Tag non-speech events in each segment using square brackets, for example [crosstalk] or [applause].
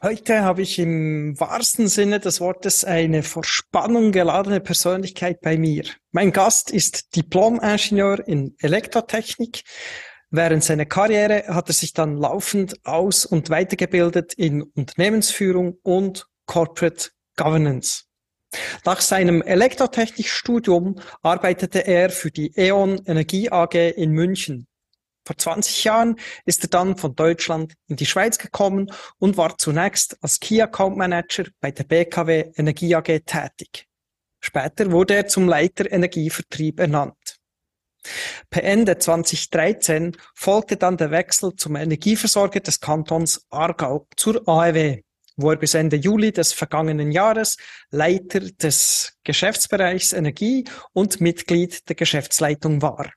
Heute habe ich im wahrsten Sinne des Wortes eine vor Spannung geladene Persönlichkeit bei mir. Mein Gast ist Diplom-Ingenieur in Elektrotechnik. Während seiner Karriere hat er sich dann laufend aus- und weitergebildet in Unternehmensführung und Corporate Governance. Nach seinem Elektrotechnikstudium arbeitete er für die E.ON Energie AG in München. Vor 20 Jahren ist er dann von Deutschland in die Schweiz gekommen und war zunächst als Key Account Manager bei der BKW Energie AG tätig. Später wurde er zum Leiter Energievertrieb ernannt. Per Ende 2013 folgte dann der Wechsel zum Energieversorger des Kantons Aargau zur AEW, wo er bis Ende Juli des vergangenen Jahres Leiter des Geschäftsbereichs Energie und Mitglied der Geschäftsleitung war.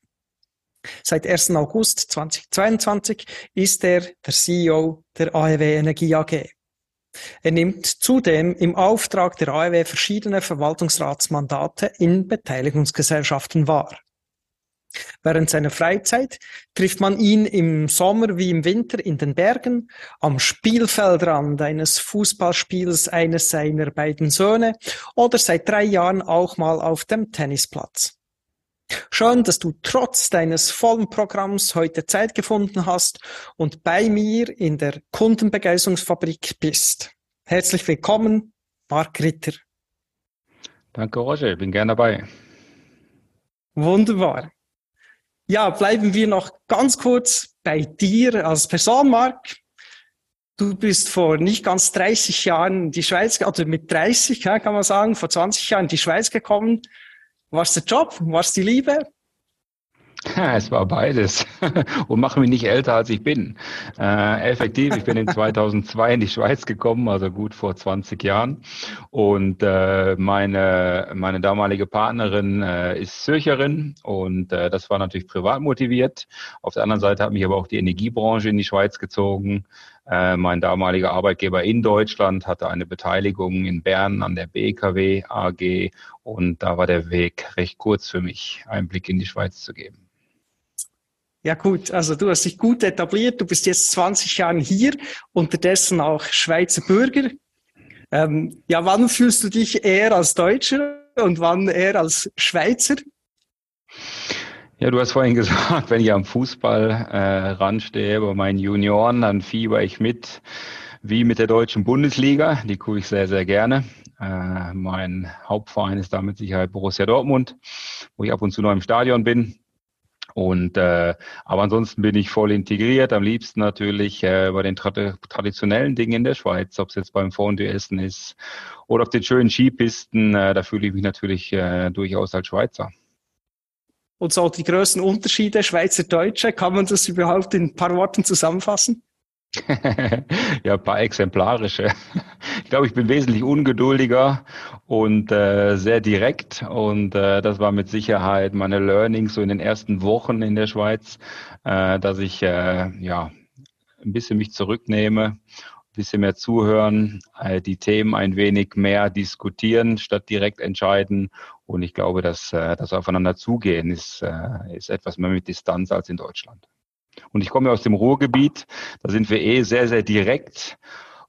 Seit 1. August 2022 ist er der CEO der AEW Energie AG. Er nimmt zudem im Auftrag der AEW verschiedene Verwaltungsratsmandate in Beteiligungsgesellschaften wahr. Während seiner Freizeit trifft man ihn im Sommer wie im Winter in den Bergen, am Spielfeldrand eines Fußballspiels eines seiner beiden Söhne oder seit drei Jahren auch mal auf dem Tennisplatz. Schön, dass du trotz deines vollen Programms heute Zeit gefunden hast und bei mir in der Kundenbegeisterungsfabrik bist. Herzlich willkommen, Mark Ritter. Danke, Roger. Bin gern dabei. Wunderbar. Ja, bleiben wir noch ganz kurz bei dir als Person, Mark. Du bist vor nicht ganz 30 Jahren in die Schweiz, also mit 30, kann man sagen, vor 20 Jahren in die Schweiz gekommen war es der Job? War es die Liebe? Ja, es war beides [laughs] und mache mich nicht älter, als ich bin. Äh, effektiv, ich bin in [laughs] 2002 in die Schweiz gekommen, also gut vor 20 Jahren. Und äh, meine, meine damalige Partnerin äh, ist Zürcherin und äh, das war natürlich privat motiviert. Auf der anderen Seite hat mich aber auch die Energiebranche in die Schweiz gezogen. Äh, mein damaliger Arbeitgeber in Deutschland hatte eine Beteiligung in Bern an der BKW AG und da war der Weg recht kurz für mich, einen Blick in die Schweiz zu geben. Ja gut, also du hast dich gut etabliert, du bist jetzt 20 Jahre hier, unterdessen auch Schweizer Bürger. Ähm, ja, wann fühlst du dich eher als Deutscher und wann eher als Schweizer? Ja, du hast vorhin [laughs] gesagt, wenn ich am Fußball äh, ranstehe bei meinen Junioren, dann fieber ich mit wie mit der deutschen Bundesliga. Die gucke ich sehr, sehr gerne. Äh, mein Hauptverein ist da mit Sicherheit Borussia Dortmund, wo ich ab und zu noch im Stadion bin. Und äh, aber ansonsten bin ich voll integriert. Am liebsten natürlich äh, bei den tra traditionellen Dingen in der Schweiz, ob es jetzt beim Fondue essen ist oder auf den schönen Skipisten. Äh, da fühle ich mich natürlich äh, durchaus als Schweizer und so die größten Unterschiede Schweizer-Deutsche. Kann man das überhaupt in ein paar Worten zusammenfassen? [laughs] ja, ein paar exemplarische. Ich glaube, ich bin wesentlich ungeduldiger und äh, sehr direkt. Und äh, das war mit Sicherheit meine Learnings so in den ersten Wochen in der Schweiz, äh, dass ich äh, ja ein bisschen mich zurücknehme bisschen mehr zuhören, äh, die Themen ein wenig mehr diskutieren, statt direkt entscheiden. Und ich glaube, dass äh, das Aufeinander zugehen ist, äh, ist etwas mehr mit Distanz als in Deutschland. Und ich komme aus dem Ruhrgebiet, da sind wir eh sehr, sehr direkt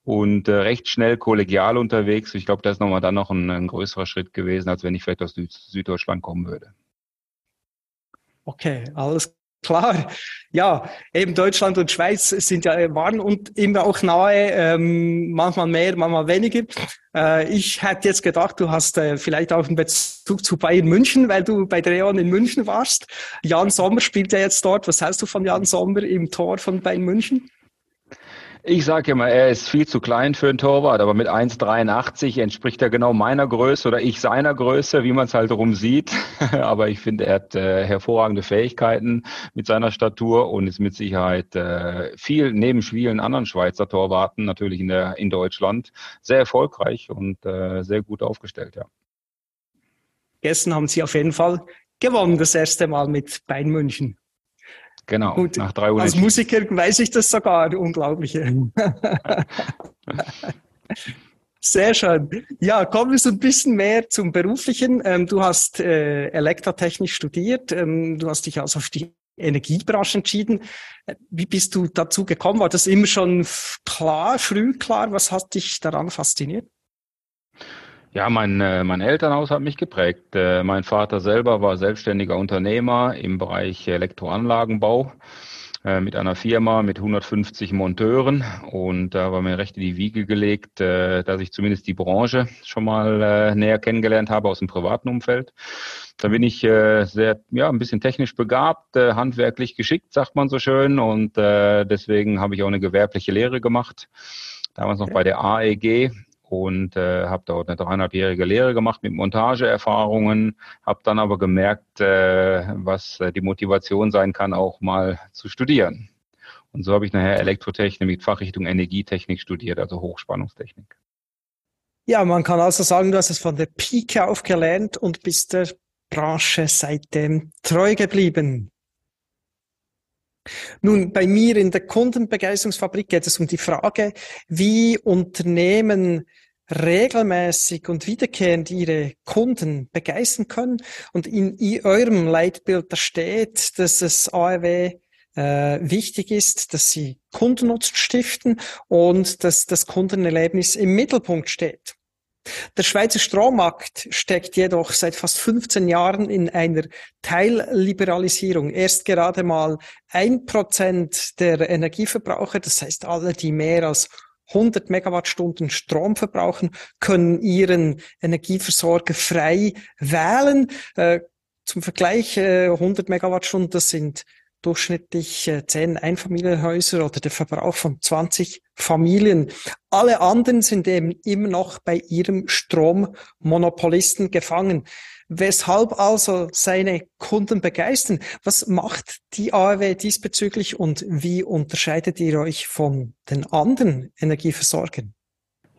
und recht schnell kollegial unterwegs. Ich glaube, das ist nochmal dann noch ein, ein größerer Schritt gewesen, als wenn ich vielleicht aus Süd Süddeutschland kommen würde. Okay, alles Klar, ja, eben Deutschland und Schweiz sind ja waren und immer auch nahe, ähm, manchmal mehr, manchmal weniger. Äh, ich hätte jetzt gedacht, du hast äh, vielleicht auch einen Bezug zu Bayern München, weil du bei Dreon in München warst. Jan Sommer spielt ja jetzt dort. Was heißt du von Jan Sommer im Tor von Bayern München? Ich sage immer, er ist viel zu klein für einen Torwart, aber mit 1,83 entspricht er genau meiner Größe oder ich seiner Größe, wie man es halt rum sieht. [laughs] aber ich finde, er hat äh, hervorragende Fähigkeiten mit seiner Statur und ist mit Sicherheit äh, viel neben vielen anderen Schweizer Torwarten natürlich in der in Deutschland sehr erfolgreich und äh, sehr gut aufgestellt, ja. gestern haben Sie auf jeden Fall gewonnen, das erste Mal mit Bayern München. Genau, Und nach drei Als Musiker weiß ich das sogar, unglaublich. [laughs] Sehr schön. Ja, kommen wir so ein bisschen mehr zum Beruflichen. Ähm, du hast äh, Elektrotechnik studiert. Ähm, du hast dich also auf die Energiebranche entschieden. Äh, wie bist du dazu gekommen? War das immer schon klar, früh klar? Was hat dich daran fasziniert? Ja, mein, äh, mein Elternhaus hat mich geprägt. Äh, mein Vater selber war selbstständiger Unternehmer im Bereich Elektroanlagenbau. Äh, mit einer Firma mit 150 Monteuren und da war mir recht in die Wiege gelegt, dass ich zumindest die Branche schon mal äh, näher kennengelernt habe aus dem privaten Umfeld. Da bin ich sehr, ja, ein bisschen technisch begabt, handwerklich geschickt, sagt man so schön und deswegen habe ich auch eine gewerbliche Lehre gemacht damals noch bei der AEG und äh, habe dort eine dreieinhalbjährige Lehre gemacht mit Montageerfahrungen, habe dann aber gemerkt, äh, was äh, die Motivation sein kann, auch mal zu studieren. Und so habe ich nachher Elektrotechnik mit Fachrichtung Energietechnik studiert, also Hochspannungstechnik. Ja, man kann also sagen, du hast es von der Pike auf gelernt und bist der Branche seitdem treu geblieben. Nun, bei mir in der Kundenbegeisterungsfabrik geht es um die Frage, wie Unternehmen regelmäßig und wiederkehrend ihre Kunden begeistern können. Und in, eurem Leitbild da steht, dass es ARW äh, wichtig ist, dass sie Kundennutzen stiften und dass das Kundenerlebnis im Mittelpunkt steht. Der Schweizer Strommarkt steckt jedoch seit fast 15 Jahren in einer Teilliberalisierung. Erst gerade mal ein Prozent der Energieverbraucher, das heißt alle, die mehr als 100 Megawattstunden Strom verbrauchen, können ihren Energieversorger frei wählen. Äh, zum Vergleich, äh, 100 Megawattstunden, das sind durchschnittlich äh, 10 Einfamilienhäuser oder der Verbrauch von 20 Familien. Alle anderen sind eben immer noch bei ihrem Strommonopolisten gefangen. Weshalb also seine Kunden begeistern? Was macht die AEW diesbezüglich und wie unterscheidet ihr euch von den anderen Energieversorgern?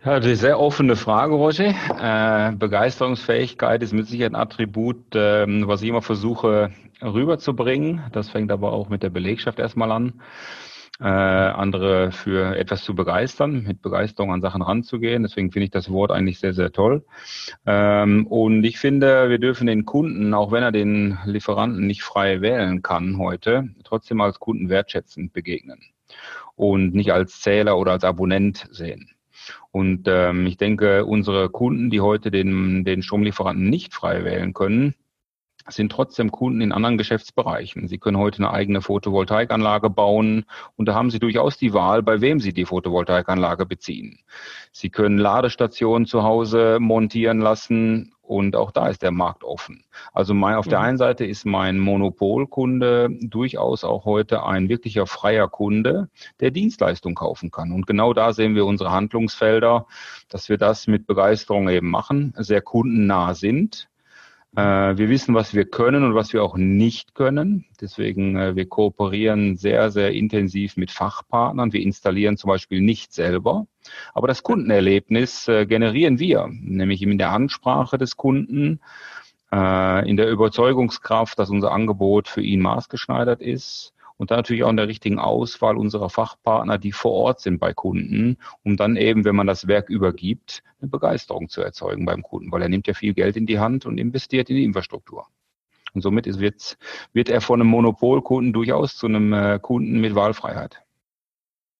Ja, das ist eine sehr offene Frage, Roger. Äh, Begeisterungsfähigkeit ist mit Sicherheit ein Attribut, äh, was ich immer versuche rüberzubringen. Das fängt aber auch mit der Belegschaft erstmal an äh, andere für etwas zu begeistern, mit Begeisterung an Sachen ranzugehen. Deswegen finde ich das Wort eigentlich sehr, sehr toll. Ähm, und ich finde, wir dürfen den Kunden, auch wenn er den Lieferanten nicht frei wählen kann heute, trotzdem als Kunden wertschätzend begegnen und nicht als Zähler oder als Abonnent sehen. Und ähm, ich denke, unsere Kunden, die heute den, den Stromlieferanten nicht frei wählen können, sind trotzdem Kunden in anderen Geschäftsbereichen. Sie können heute eine eigene Photovoltaikanlage bauen und da haben Sie durchaus die Wahl, bei wem Sie die Photovoltaikanlage beziehen. Sie können Ladestationen zu Hause montieren lassen und auch da ist der Markt offen. Also mein, auf der einen Seite ist mein Monopolkunde durchaus auch heute ein wirklicher freier Kunde, der Dienstleistung kaufen kann. Und genau da sehen wir unsere Handlungsfelder, dass wir das mit Begeisterung eben machen, sehr kundennah sind wir wissen, was wir können und was wir auch nicht können. Deswegen, äh, wir kooperieren sehr, sehr intensiv mit Fachpartnern. Wir installieren zum Beispiel nicht selber. Aber das Kundenerlebnis äh, generieren wir, nämlich in der Ansprache des Kunden, in der Überzeugungskraft, dass unser Angebot für ihn maßgeschneidert ist und dann natürlich auch in der richtigen Auswahl unserer Fachpartner, die vor Ort sind bei Kunden, um dann eben, wenn man das Werk übergibt, eine Begeisterung zu erzeugen beim Kunden, weil er nimmt ja viel Geld in die Hand und investiert in die Infrastruktur. Und somit ist, wird, wird er von einem Monopolkunden durchaus zu einem äh, Kunden mit Wahlfreiheit.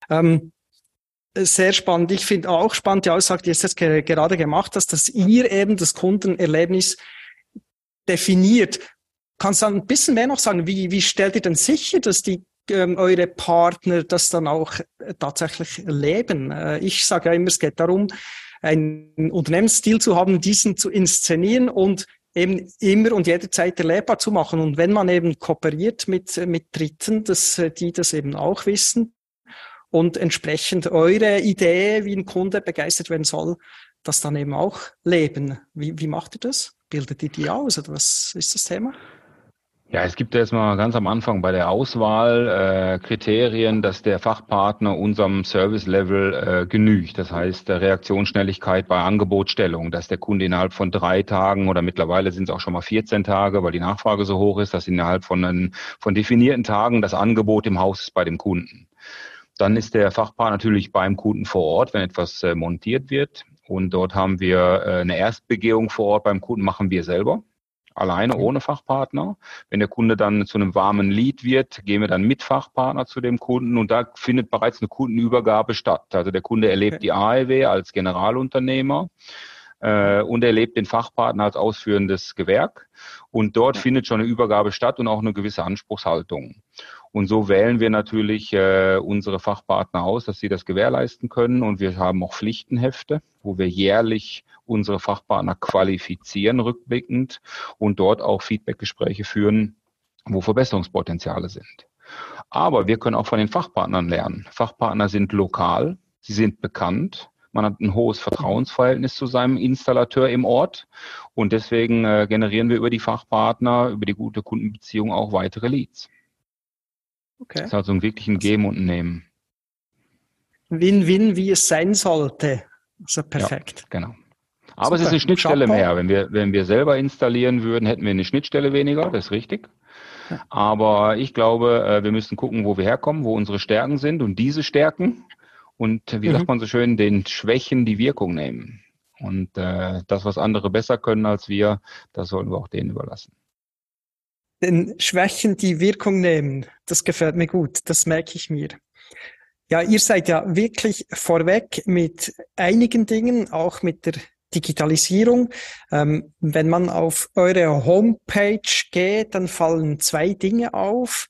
Ähm, sehr spannend. Ich finde auch spannend die Aussage, die jetzt gerade gemacht hast, dass ihr eben das Kundenerlebnis definiert. Kannst du ein bisschen mehr noch sagen? Wie, wie stellt ihr denn sicher, dass die ähm, eure Partner das dann auch äh, tatsächlich leben? Äh, ich sage ja immer, es geht darum, einen Unternehmensstil zu haben, diesen zu inszenieren und eben immer und jederzeit erlebbar zu machen. Und wenn man eben kooperiert mit, mit Dritten, dass äh, die das eben auch wissen und entsprechend eure Idee, wie ein Kunde begeistert werden soll, das dann eben auch leben. Wie, wie macht ihr das? Bildet ihr die aus oder was ist das Thema? Ja, es gibt erstmal ganz am Anfang bei der Auswahl äh, Kriterien, dass der Fachpartner unserem Service-Level äh, genügt. Das heißt, der Reaktionsschnelligkeit bei Angebotstellung, dass der Kunde innerhalb von drei Tagen oder mittlerweile sind es auch schon mal 14 Tage, weil die Nachfrage so hoch ist, dass innerhalb von, einen, von definierten Tagen das Angebot im Haus ist bei dem Kunden. Dann ist der Fachpartner natürlich beim Kunden vor Ort, wenn etwas äh, montiert wird. Und dort haben wir äh, eine Erstbegehung vor Ort beim Kunden, machen wir selber alleine ohne Fachpartner. Wenn der Kunde dann zu einem warmen Lead wird, gehen wir dann mit Fachpartner zu dem Kunden und da findet bereits eine Kundenübergabe statt. Also der Kunde erlebt okay. die AEW als Generalunternehmer äh, und erlebt den Fachpartner als ausführendes Gewerk und dort ja. findet schon eine Übergabe statt und auch eine gewisse Anspruchshaltung. Und so wählen wir natürlich äh, unsere Fachpartner aus, dass sie das gewährleisten können. Und wir haben auch Pflichtenhefte, wo wir jährlich unsere Fachpartner qualifizieren rückblickend und dort auch Feedbackgespräche führen, wo Verbesserungspotenziale sind. Aber wir können auch von den Fachpartnern lernen. Fachpartner sind lokal, sie sind bekannt, man hat ein hohes Vertrauensverhältnis zu seinem Installateur im Ort und deswegen äh, generieren wir über die Fachpartner, über die gute Kundenbeziehung auch weitere Leads. Okay. Das ist also wirklich ein Geben und Nehmen. Win-win, wie es sein sollte. Also perfekt. Ja, genau. Aber Super. es ist eine Schnittstelle Chapeau. mehr. Wenn wir, wenn wir selber installieren würden, hätten wir eine Schnittstelle weniger, das ist richtig. Aber ich glaube, äh, wir müssen gucken, wo wir herkommen, wo unsere Stärken sind und diese Stärken und wie mhm. sagt man so schön, den Schwächen die Wirkung nehmen. Und äh, das, was andere besser können als wir, das sollten wir auch denen überlassen. Den Schwächen die Wirkung nehmen, das gefällt mir gut, das merke ich mir. Ja, ihr seid ja wirklich vorweg mit einigen Dingen, auch mit der Digitalisierung. Ähm, wenn man auf eure Homepage geht, dann fallen zwei Dinge auf.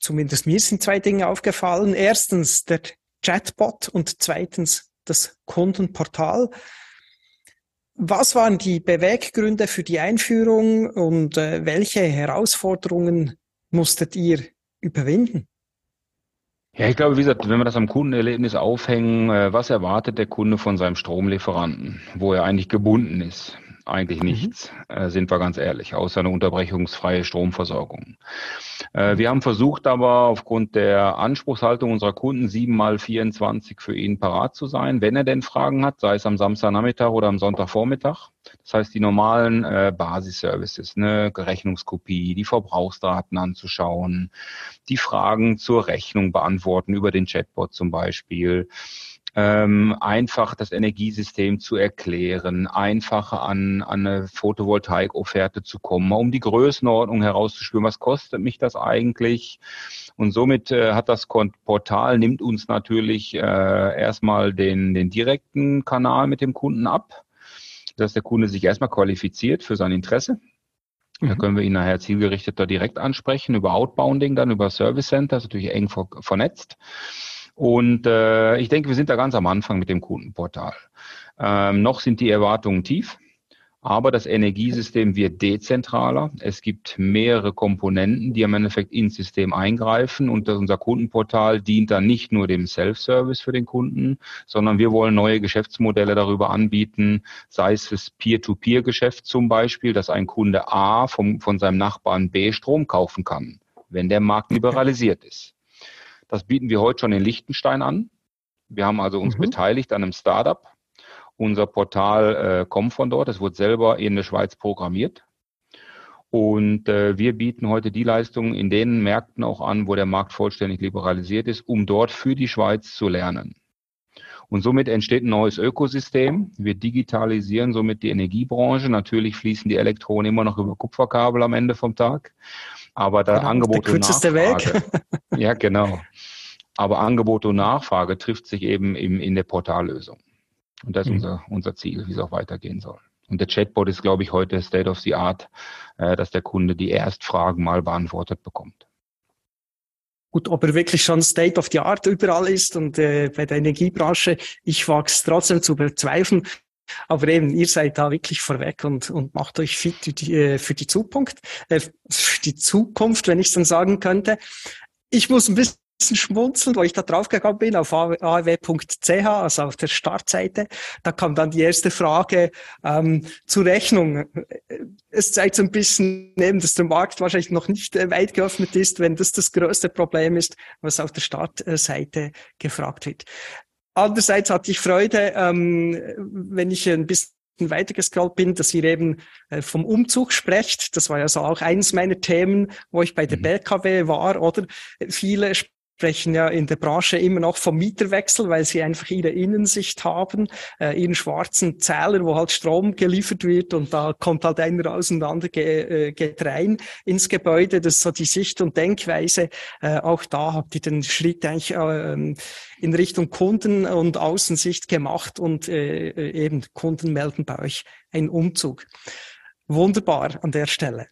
Zumindest mir sind zwei Dinge aufgefallen. Erstens der Chatbot und zweitens das Kundenportal. Was waren die Beweggründe für die Einführung und äh, welche Herausforderungen musstet ihr überwinden? Ja, ich glaube, wie gesagt, wenn wir das am Kundenerlebnis aufhängen, äh, was erwartet der Kunde von seinem Stromlieferanten, wo er eigentlich gebunden ist? Eigentlich mhm. nichts, mhm. sind wir ganz ehrlich, außer eine unterbrechungsfreie Stromversorgung. Äh, wir haben versucht aber aufgrund der Anspruchshaltung unserer Kunden sieben mal 24 für ihn parat zu sein, wenn er denn Fragen hat, sei es am Samstagnachmittag oder am Sonntagvormittag. Das heißt, die normalen äh, Basisservices, ne, Rechnungskopie, die Verbrauchsdaten anzuschauen, die Fragen zur Rechnung beantworten über den Chatbot zum Beispiel ähm, einfach das Energiesystem zu erklären, einfacher an, an eine Photovoltaik-Offerte zu kommen, um die Größenordnung herauszuspüren, was kostet mich das eigentlich? Und somit äh, hat das Portal, nimmt uns natürlich äh, erstmal den, den direkten Kanal mit dem Kunden ab, dass der Kunde sich erstmal qualifiziert für sein Interesse. Da mhm. können wir ihn nachher zielgerichteter direkt ansprechen, über Outbounding, dann über Service Center, ist natürlich eng ver vernetzt. Und äh, ich denke, wir sind da ganz am Anfang mit dem Kundenportal. Ähm, noch sind die Erwartungen tief. Aber das Energiesystem wird dezentraler. Es gibt mehrere Komponenten, die im Endeffekt ins System eingreifen. Und unser Kundenportal dient dann nicht nur dem Self-Service für den Kunden, sondern wir wollen neue Geschäftsmodelle darüber anbieten, sei es das Peer-to-Peer-Geschäft zum Beispiel, dass ein Kunde A vom, von seinem Nachbarn B Strom kaufen kann, wenn der Markt liberalisiert ist. Das bieten wir heute schon in Liechtenstein an. Wir haben also uns mhm. beteiligt an einem Startup. Unser Portal äh, kommt von dort. Es wird selber in der Schweiz programmiert. Und äh, wir bieten heute die Leistungen in den Märkten auch an, wo der Markt vollständig liberalisiert ist, um dort für die Schweiz zu lernen. Und somit entsteht ein neues Ökosystem. Wir digitalisieren somit die Energiebranche. Natürlich fließen die Elektronen immer noch über Kupferkabel am Ende vom Tag. Aber da genau, Angebot der kürzeste und Nachfrage. Weg. ja, genau. Aber Angebot und Nachfrage trifft sich eben im, in der Portallösung. Und das ist mhm. unser, unser Ziel, wie es auch weitergehen soll. Und der Chatbot ist, glaube ich, heute State of the Art, äh, dass der Kunde die Erstfragen mal beantwortet bekommt. Gut, ob er wirklich schon State of the Art überall ist und äh, bei der Energiebranche, ich wage es trotzdem zu bezweifeln. Aber eben, ihr seid da wirklich vorweg und, und macht euch fit für die, äh, für die Zukunft, äh, für die Zukunft, wenn ich es dann sagen könnte. Ich muss ein bisschen schmunzeln, wo ich da draufgegangen bin auf aw.ch, also auf der Startseite. Da kam dann die erste Frage ähm, zur Rechnung. es zeigt so ein bisschen eben, dass der Markt wahrscheinlich noch nicht äh, weit geöffnet ist, wenn das das größte Problem ist, was auf der Startseite gefragt wird. Andererseits hatte ich Freude, ähm, wenn ich ein bisschen weitergescrollt bin, dass ihr eben äh, vom Umzug sprecht. Das war ja so auch eines meiner Themen, wo ich bei der mhm. BKW war, oder? Viele sprechen ja in der Branche immer noch vom Mieterwechsel, weil sie einfach ihre Innensicht haben, äh, ihren schwarzen Zähler, wo halt Strom geliefert wird und da kommt halt einer raus und der andere ge, äh, geht rein ins Gebäude. Das ist so die Sicht und Denkweise. Äh, auch da habt ihr den Schritt eigentlich äh, in Richtung Kunden und Außensicht gemacht und äh, eben Kunden melden bei euch einen Umzug. Wunderbar an der Stelle.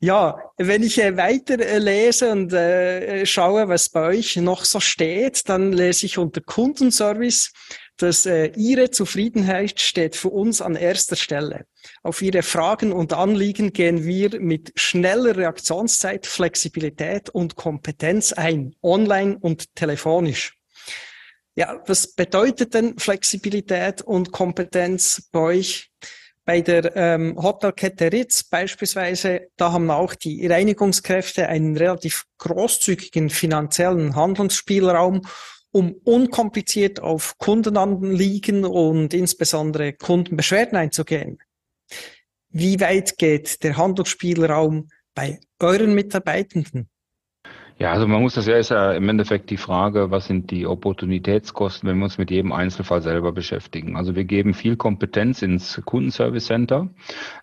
Ja, wenn ich äh, weiter äh, lese und äh, schaue, was bei euch noch so steht, dann lese ich unter Kundenservice, dass Ihre Zufriedenheit steht für uns an erster Stelle. Auf Ihre Fragen und Anliegen gehen wir mit schneller Reaktionszeit, Flexibilität und Kompetenz ein, online und telefonisch. Ja, was bedeutet denn Flexibilität und Kompetenz bei euch? Bei der ähm, Hotelkette Ritz beispielsweise, da haben auch die Reinigungskräfte einen relativ großzügigen finanziellen Handlungsspielraum, um unkompliziert auf Kundenanliegen und insbesondere Kundenbeschwerden einzugehen. Wie weit geht der Handlungsspielraum bei euren Mitarbeitenden? Ja, also man muss das ja, ist ja im Endeffekt die Frage, was sind die Opportunitätskosten, wenn wir uns mit jedem Einzelfall selber beschäftigen. Also wir geben viel Kompetenz ins Kundenservice Center,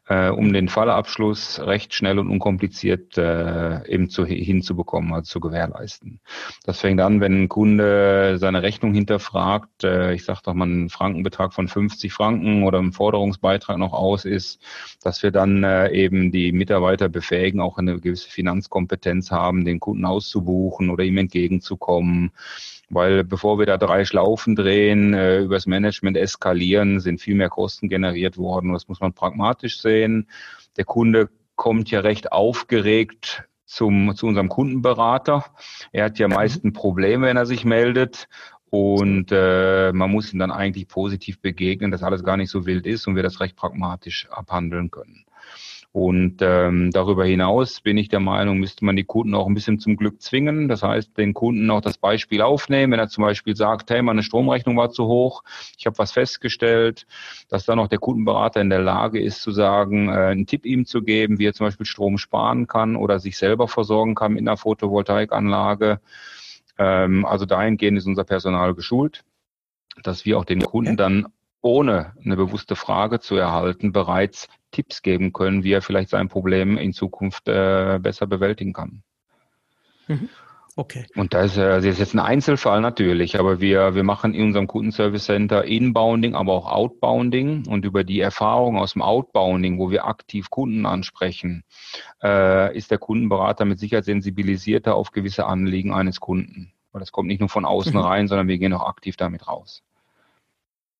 äh, um den Fallabschluss recht schnell und unkompliziert äh, eben zu, hinzubekommen, also zu gewährleisten. Das fängt an, wenn ein Kunde seine Rechnung hinterfragt, äh, ich sage doch mal einen Frankenbetrag von 50 Franken oder ein Forderungsbeitrag noch aus ist, dass wir dann äh, eben die Mitarbeiter befähigen, auch eine gewisse Finanzkompetenz haben, den Kunden aus auszubuchen oder ihm entgegenzukommen. Weil bevor wir da drei Schlaufen drehen, äh, übers Management eskalieren, sind viel mehr Kosten generiert worden. Das muss man pragmatisch sehen. Der Kunde kommt ja recht aufgeregt zum, zu unserem Kundenberater. Er hat ja mhm. meistens Probleme, wenn er sich meldet. Und äh, man muss ihm dann eigentlich positiv begegnen, dass alles gar nicht so wild ist und wir das recht pragmatisch abhandeln können. Und ähm, darüber hinaus bin ich der Meinung, müsste man die Kunden auch ein bisschen zum Glück zwingen. Das heißt, den Kunden auch das Beispiel aufnehmen, wenn er zum Beispiel sagt, hey, meine Stromrechnung war zu hoch, ich habe was festgestellt, dass dann auch der Kundenberater in der Lage ist zu sagen, äh, einen Tipp ihm zu geben, wie er zum Beispiel Strom sparen kann oder sich selber versorgen kann mit einer Photovoltaikanlage. Ähm, also dahingehend ist unser Personal geschult, dass wir auch den Kunden dann ohne eine bewusste Frage zu erhalten, bereits Tipps geben können, wie er vielleicht sein Problem in Zukunft äh, besser bewältigen kann. Mhm. Okay. Und das, äh, das ist jetzt ein Einzelfall natürlich, aber wir, wir machen in unserem Kundenservice Center Inbounding, aber auch Outbounding und über die Erfahrung aus dem Outbounding, wo wir aktiv Kunden ansprechen, äh, ist der Kundenberater mit Sicherheit sensibilisierter auf gewisse Anliegen eines Kunden. Weil das kommt nicht nur von außen mhm. rein, sondern wir gehen auch aktiv damit raus.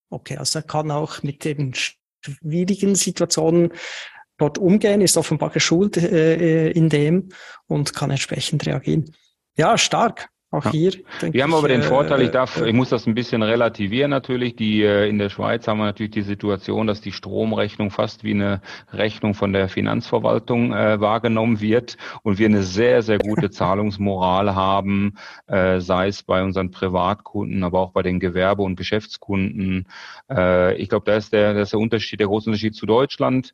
Okay, also er kann auch mit den schwierigen Situationen dort umgehen, ist offenbar geschult äh, äh, in dem und kann entsprechend reagieren. Ja, stark. Auch ja. hier. Wir haben aber den Vorteil, ich darf, äh, ich muss das ein bisschen relativieren natürlich. Die äh, in der Schweiz haben wir natürlich die Situation, dass die Stromrechnung fast wie eine Rechnung von der Finanzverwaltung äh, wahrgenommen wird und wir eine sehr sehr gute [laughs] Zahlungsmoral haben, äh, sei es bei unseren Privatkunden, aber auch bei den Gewerbe- und Geschäftskunden. Äh, ich glaube, da ist der, das ist der Unterschied, der große Unterschied zu Deutschland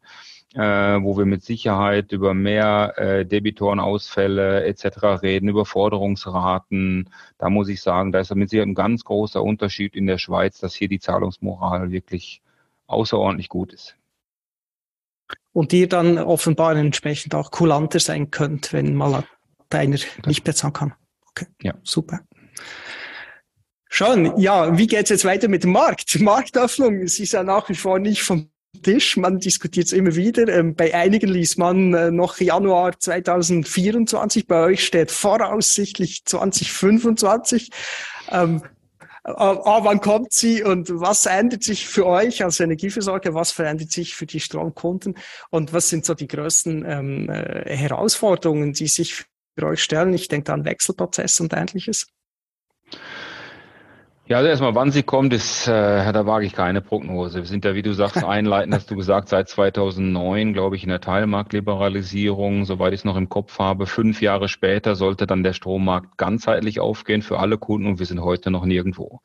wo wir mit Sicherheit über mehr äh, Debitorenausfälle etc. reden, über Forderungsraten. Da muss ich sagen, da ist mit Sicherheit ein ganz großer Unterschied in der Schweiz, dass hier die Zahlungsmoral wirklich außerordentlich gut ist. Und ihr dann offenbar entsprechend auch kulanter sein könnt, wenn mal einer nicht bezahlen kann. Okay, ja. super. Schon, ja, wie geht's jetzt weiter mit dem Markt? Marktöffnung, es ist ja nach wie vor nicht vom Tisch. Man diskutiert es immer wieder. Ähm, bei einigen liest man äh, noch Januar 2024. Bei euch steht voraussichtlich 2025. Ähm, Ah, wann kommt sie und was ändert sich für euch als Energieversorger? Was verändert sich für die Stromkunden? Und was sind so die größten ähm, äh, Herausforderungen, die sich für euch stellen? Ich denke an Wechselprozess und ähnliches. Ja, also erstmal, wann sie kommt, ist, äh, da wage ich keine Prognose. Wir sind ja, wie du sagst, [laughs] einleitend, hast du gesagt, seit 2009, glaube ich, in der Teilmarktliberalisierung, soweit ich es noch im Kopf habe. Fünf Jahre später sollte dann der Strommarkt ganzheitlich aufgehen für alle Kunden und wir sind heute noch nirgendwo.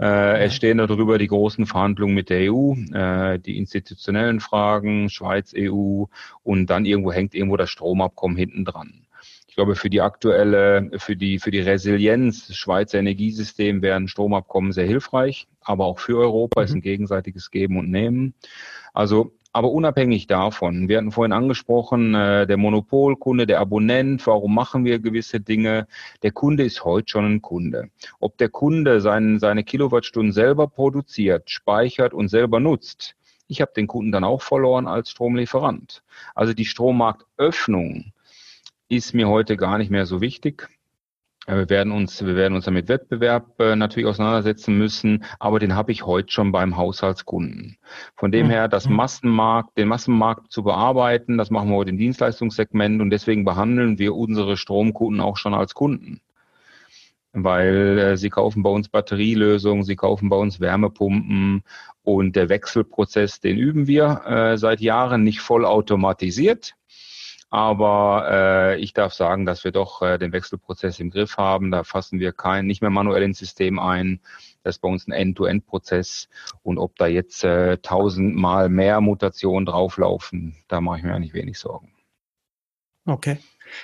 Äh, ja. Es stehen darüber die großen Verhandlungen mit der EU, äh, die institutionellen Fragen, Schweiz, EU und dann irgendwo hängt irgendwo das Stromabkommen hinten dran. Ich glaube, für die aktuelle, für die, für die Resilienz des Schweizer Energiesystems wären Stromabkommen sehr hilfreich, aber auch für Europa mhm. ist ein gegenseitiges Geben und Nehmen. Also, aber unabhängig davon, wir hatten vorhin angesprochen, äh, der Monopolkunde, der Abonnent, warum machen wir gewisse Dinge? Der Kunde ist heute schon ein Kunde. Ob der Kunde sein, seine Kilowattstunden selber produziert, speichert und selber nutzt, ich habe den Kunden dann auch verloren als Stromlieferant. Also die Strommarktöffnung ist mir heute gar nicht mehr so wichtig. Äh, wir werden uns, wir werden uns damit Wettbewerb äh, natürlich auseinandersetzen müssen, aber den habe ich heute schon beim Haushaltskunden. Von dem her, das mhm. Massenmarkt, den Massenmarkt zu bearbeiten, das machen wir heute im Dienstleistungssegment und deswegen behandeln wir unsere Stromkunden auch schon als Kunden. Weil äh, sie kaufen bei uns Batterielösungen, sie kaufen bei uns Wärmepumpen und der Wechselprozess, den üben wir äh, seit Jahren nicht voll automatisiert. Aber äh, ich darf sagen, dass wir doch äh, den Wechselprozess im Griff haben. Da fassen wir kein, nicht mehr manuell ins System ein. Das ist bei uns ein End-to-End-Prozess. Und ob da jetzt äh, tausendmal mehr Mutationen drauflaufen, da mache ich mir eigentlich wenig Sorgen. Okay.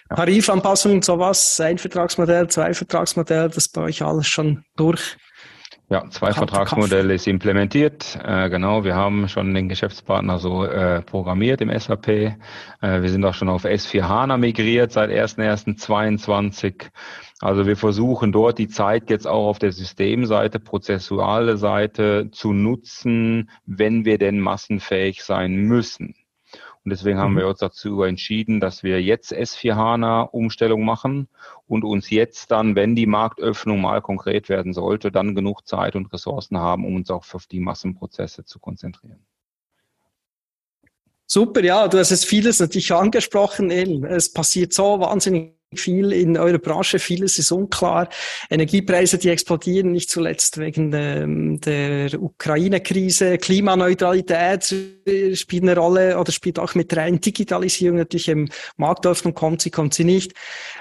Ja. Tarifanpassung, sowas, ein Vertragsmodell, zwei Vertragsmodell, das bei euch alles schon durch. Ja, zwei Vertragsmodelle ist implementiert. Äh, genau, wir haben schon den Geschäftspartner so äh, programmiert im SAP. Äh, wir sind auch schon auf S4 HANA migriert seit 1.1.22. Also wir versuchen dort die Zeit jetzt auch auf der Systemseite, prozessuale Seite zu nutzen, wenn wir denn massenfähig sein müssen. Und deswegen haben mhm. wir uns dazu entschieden, dass wir jetzt S4HANA-Umstellung machen und uns jetzt dann, wenn die Marktöffnung mal konkret werden sollte, dann genug Zeit und Ressourcen haben, um uns auch auf die Massenprozesse zu konzentrieren. Super, ja, du hast es vieles natürlich angesprochen. Es passiert so wahnsinnig viel in eurer Branche, vieles ist unklar. Energiepreise, die explodieren, nicht zuletzt wegen ähm, der Ukraine-Krise. Klimaneutralität spielt eine Rolle oder spielt auch mit rein. Digitalisierung natürlich im Marktöffnung kommt sie, kommt sie nicht.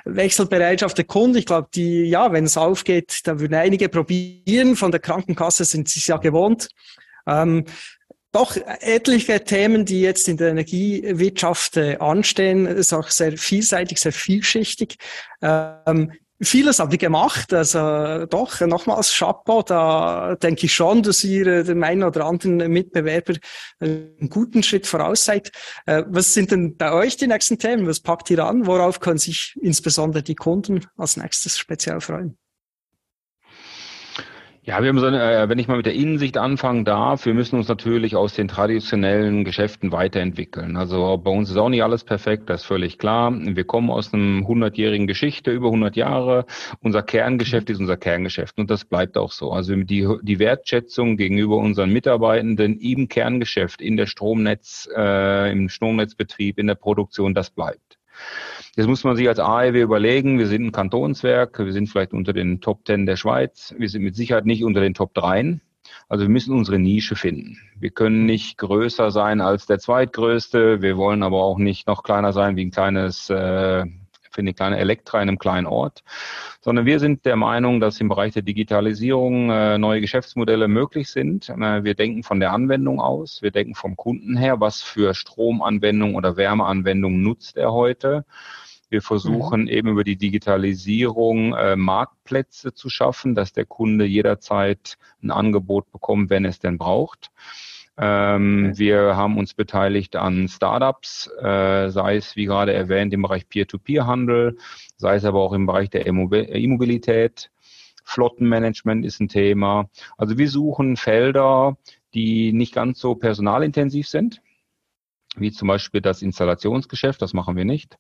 Wechselbereitschaft der Kunden, ich glaube, die, ja, wenn es aufgeht, da würden einige probieren. Von der Krankenkasse sind sie es ja gewohnt. Ähm, doch etliche Themen, die jetzt in der Energiewirtschaft äh, anstehen, ist auch sehr vielseitig, sehr vielschichtig. Ähm, Vieles habt ihr gemacht, also doch, nochmals Chapeau, da denke ich schon, dass ihr äh, dem einen oder anderen Mitbewerber einen guten Schritt voraus seid. Äh, was sind denn bei euch die nächsten Themen? Was packt ihr an? Worauf können sich insbesondere die Kunden als nächstes speziell freuen? Ja, wir haben so eine, äh, wenn ich mal mit der Innensicht anfangen darf, wir müssen uns natürlich aus den traditionellen Geschäften weiterentwickeln. Also bei uns ist auch nicht alles perfekt, das ist völlig klar. Wir kommen aus einem hundertjährigen Geschichte, über 100 Jahre. Unser Kerngeschäft ist unser Kerngeschäft und das bleibt auch so. Also die, die Wertschätzung gegenüber unseren Mitarbeitenden im Kerngeschäft, in der Stromnetz, äh, im Stromnetzbetrieb, in der Produktion, das bleibt. Jetzt muss man sich als AEW überlegen, wir sind ein Kantonswerk, wir sind vielleicht unter den Top Ten der Schweiz, wir sind mit Sicherheit nicht unter den Top 3. Also wir müssen unsere Nische finden. Wir können nicht größer sein als der zweitgrößte, wir wollen aber auch nicht noch kleiner sein wie ein kleines äh, für eine kleine Elektra in einem kleinen Ort, sondern wir sind der Meinung, dass im Bereich der Digitalisierung äh, neue Geschäftsmodelle möglich sind. Äh, wir denken von der Anwendung aus, wir denken vom Kunden her, was für Stromanwendung oder Wärmeanwendung nutzt er heute. Wir versuchen mhm. eben über die Digitalisierung äh, Marktplätze zu schaffen, dass der Kunde jederzeit ein Angebot bekommt, wenn es denn braucht. Ähm, okay. Wir haben uns beteiligt an Startups, äh, sei es, wie gerade erwähnt, im Bereich Peer-to-Peer-Handel, sei es aber auch im Bereich der E-Mobilität. Flottenmanagement ist ein Thema. Also wir suchen Felder, die nicht ganz so personalintensiv sind, wie zum Beispiel das Installationsgeschäft, das machen wir nicht.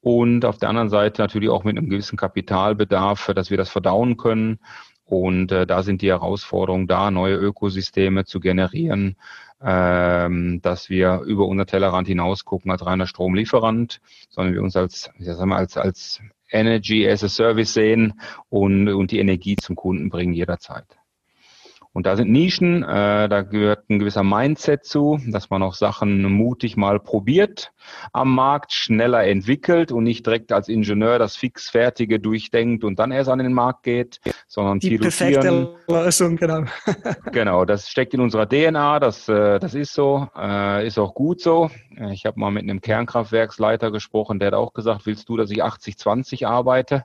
Und auf der anderen Seite natürlich auch mit einem gewissen Kapitalbedarf, dass wir das verdauen können. Und äh, da sind die Herausforderungen da, neue Ökosysteme zu generieren, ähm, dass wir über unser Tellerrand hinaus gucken als reiner Stromlieferant, sondern wir uns als, ich sag mal, als, als Energy as a Service sehen und, und die Energie zum Kunden bringen jederzeit. Und da sind Nischen, äh, da gehört ein gewisser Mindset zu, dass man auch Sachen mutig mal probiert am Markt, schneller entwickelt und nicht direkt als Ingenieur das fixfertige durchdenkt und dann erst an den Markt geht, sondern Die perfekte Lösung, genau. [laughs] genau, das steckt in unserer DNA, das, äh, das ist so, äh, ist auch gut so. Ich habe mal mit einem Kernkraftwerksleiter gesprochen, der hat auch gesagt, willst du, dass ich 80-20 arbeite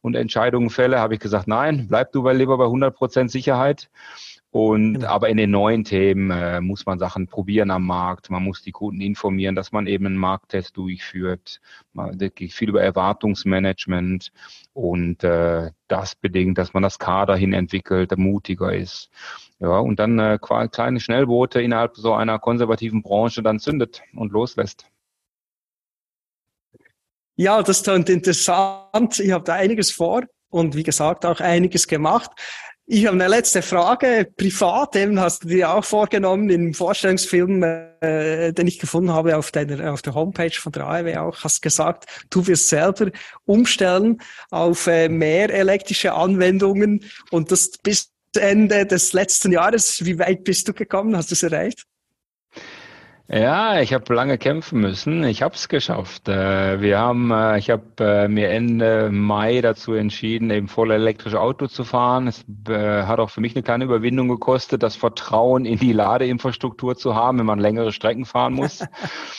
und Entscheidungen fälle? Habe ich gesagt, nein, bleib du lieber bei 100 Prozent Sicherheit. Und genau. aber in den neuen Themen äh, muss man Sachen probieren am Markt. Man muss die Kunden informieren, dass man eben einen Markttest durchführt. Man geht viel über Erwartungsmanagement und äh, das bedingt, dass man das Kader hin entwickelt, mutiger ist. Ja, und dann äh, kleine Schnellboote innerhalb so einer konservativen Branche dann zündet und loslässt. Ja, das klingt interessant. Ich habe da einiges vor und wie gesagt auch einiges gemacht. Ich habe eine letzte Frage. Privat eben hast du dir auch vorgenommen im Vorstellungsfilm, äh, den ich gefunden habe auf deiner auf der Homepage von der AEW auch, hast gesagt, du wirst selber umstellen auf äh, mehr elektrische Anwendungen und das bis Ende des letzten Jahres. Wie weit bist du gekommen? Hast du es erreicht? Ja, ich habe lange kämpfen müssen. Ich habe es geschafft. Äh, wir haben, äh, ich habe äh, mir Ende Mai dazu entschieden, eben voll elektrische Auto zu fahren. Es hat auch für mich eine kleine Überwindung gekostet, das Vertrauen in die Ladeinfrastruktur zu haben, wenn man längere Strecken fahren muss.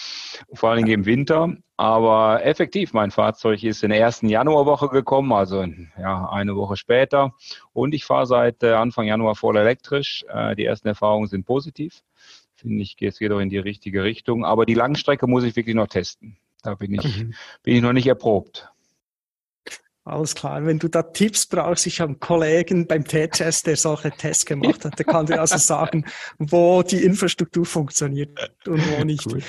[laughs] vor allen Dingen im Winter. Aber effektiv, mein Fahrzeug ist in der ersten Januarwoche gekommen, also ja, eine Woche später. Und ich fahre seit Anfang Januar voll elektrisch. Die ersten Erfahrungen sind positiv finde ich, es geht auch in die richtige Richtung. Aber die Langstrecke muss ich wirklich noch testen. Da bin ich, mhm. bin ich noch nicht erprobt. Alles klar. Wenn du da Tipps brauchst, ich habe einen Kollegen beim TCS, der solche Tests gemacht hat. Der kann dir also [laughs] sagen, wo die Infrastruktur funktioniert und wo [laughs] nicht. Cool.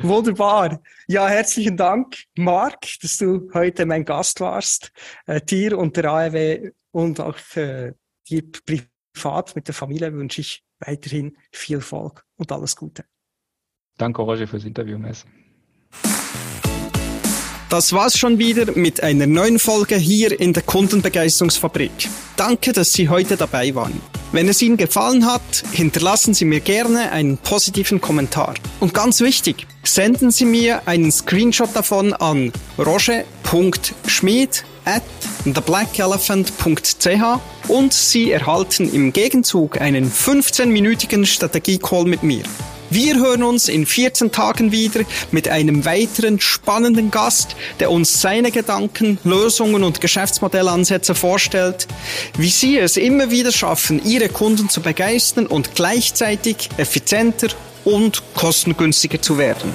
Wunderbar. Ja, herzlichen Dank, Marc, dass du heute mein Gast warst. Äh, dir und der AEW und auch äh, dir privat mit der Familie wünsche ich weiterhin viel Erfolg und alles Gute. Danke, Roger, fürs Interview. Merci. Das war's schon wieder mit einer neuen Folge hier in der Kundenbegeisterungsfabrik. Danke, dass Sie heute dabei waren. Wenn es Ihnen gefallen hat, hinterlassen Sie mir gerne einen positiven Kommentar. Und ganz wichtig, senden Sie mir einen Screenshot davon an roger.schmied at theblackelephant.ch und Sie erhalten im Gegenzug einen 15-minütigen Strategie-Call mit mir. Wir hören uns in 14 Tagen wieder mit einem weiteren spannenden Gast, der uns seine Gedanken, Lösungen und Geschäftsmodellansätze vorstellt, wie Sie es immer wieder schaffen, Ihre Kunden zu begeistern und gleichzeitig effizienter und kostengünstiger zu werden.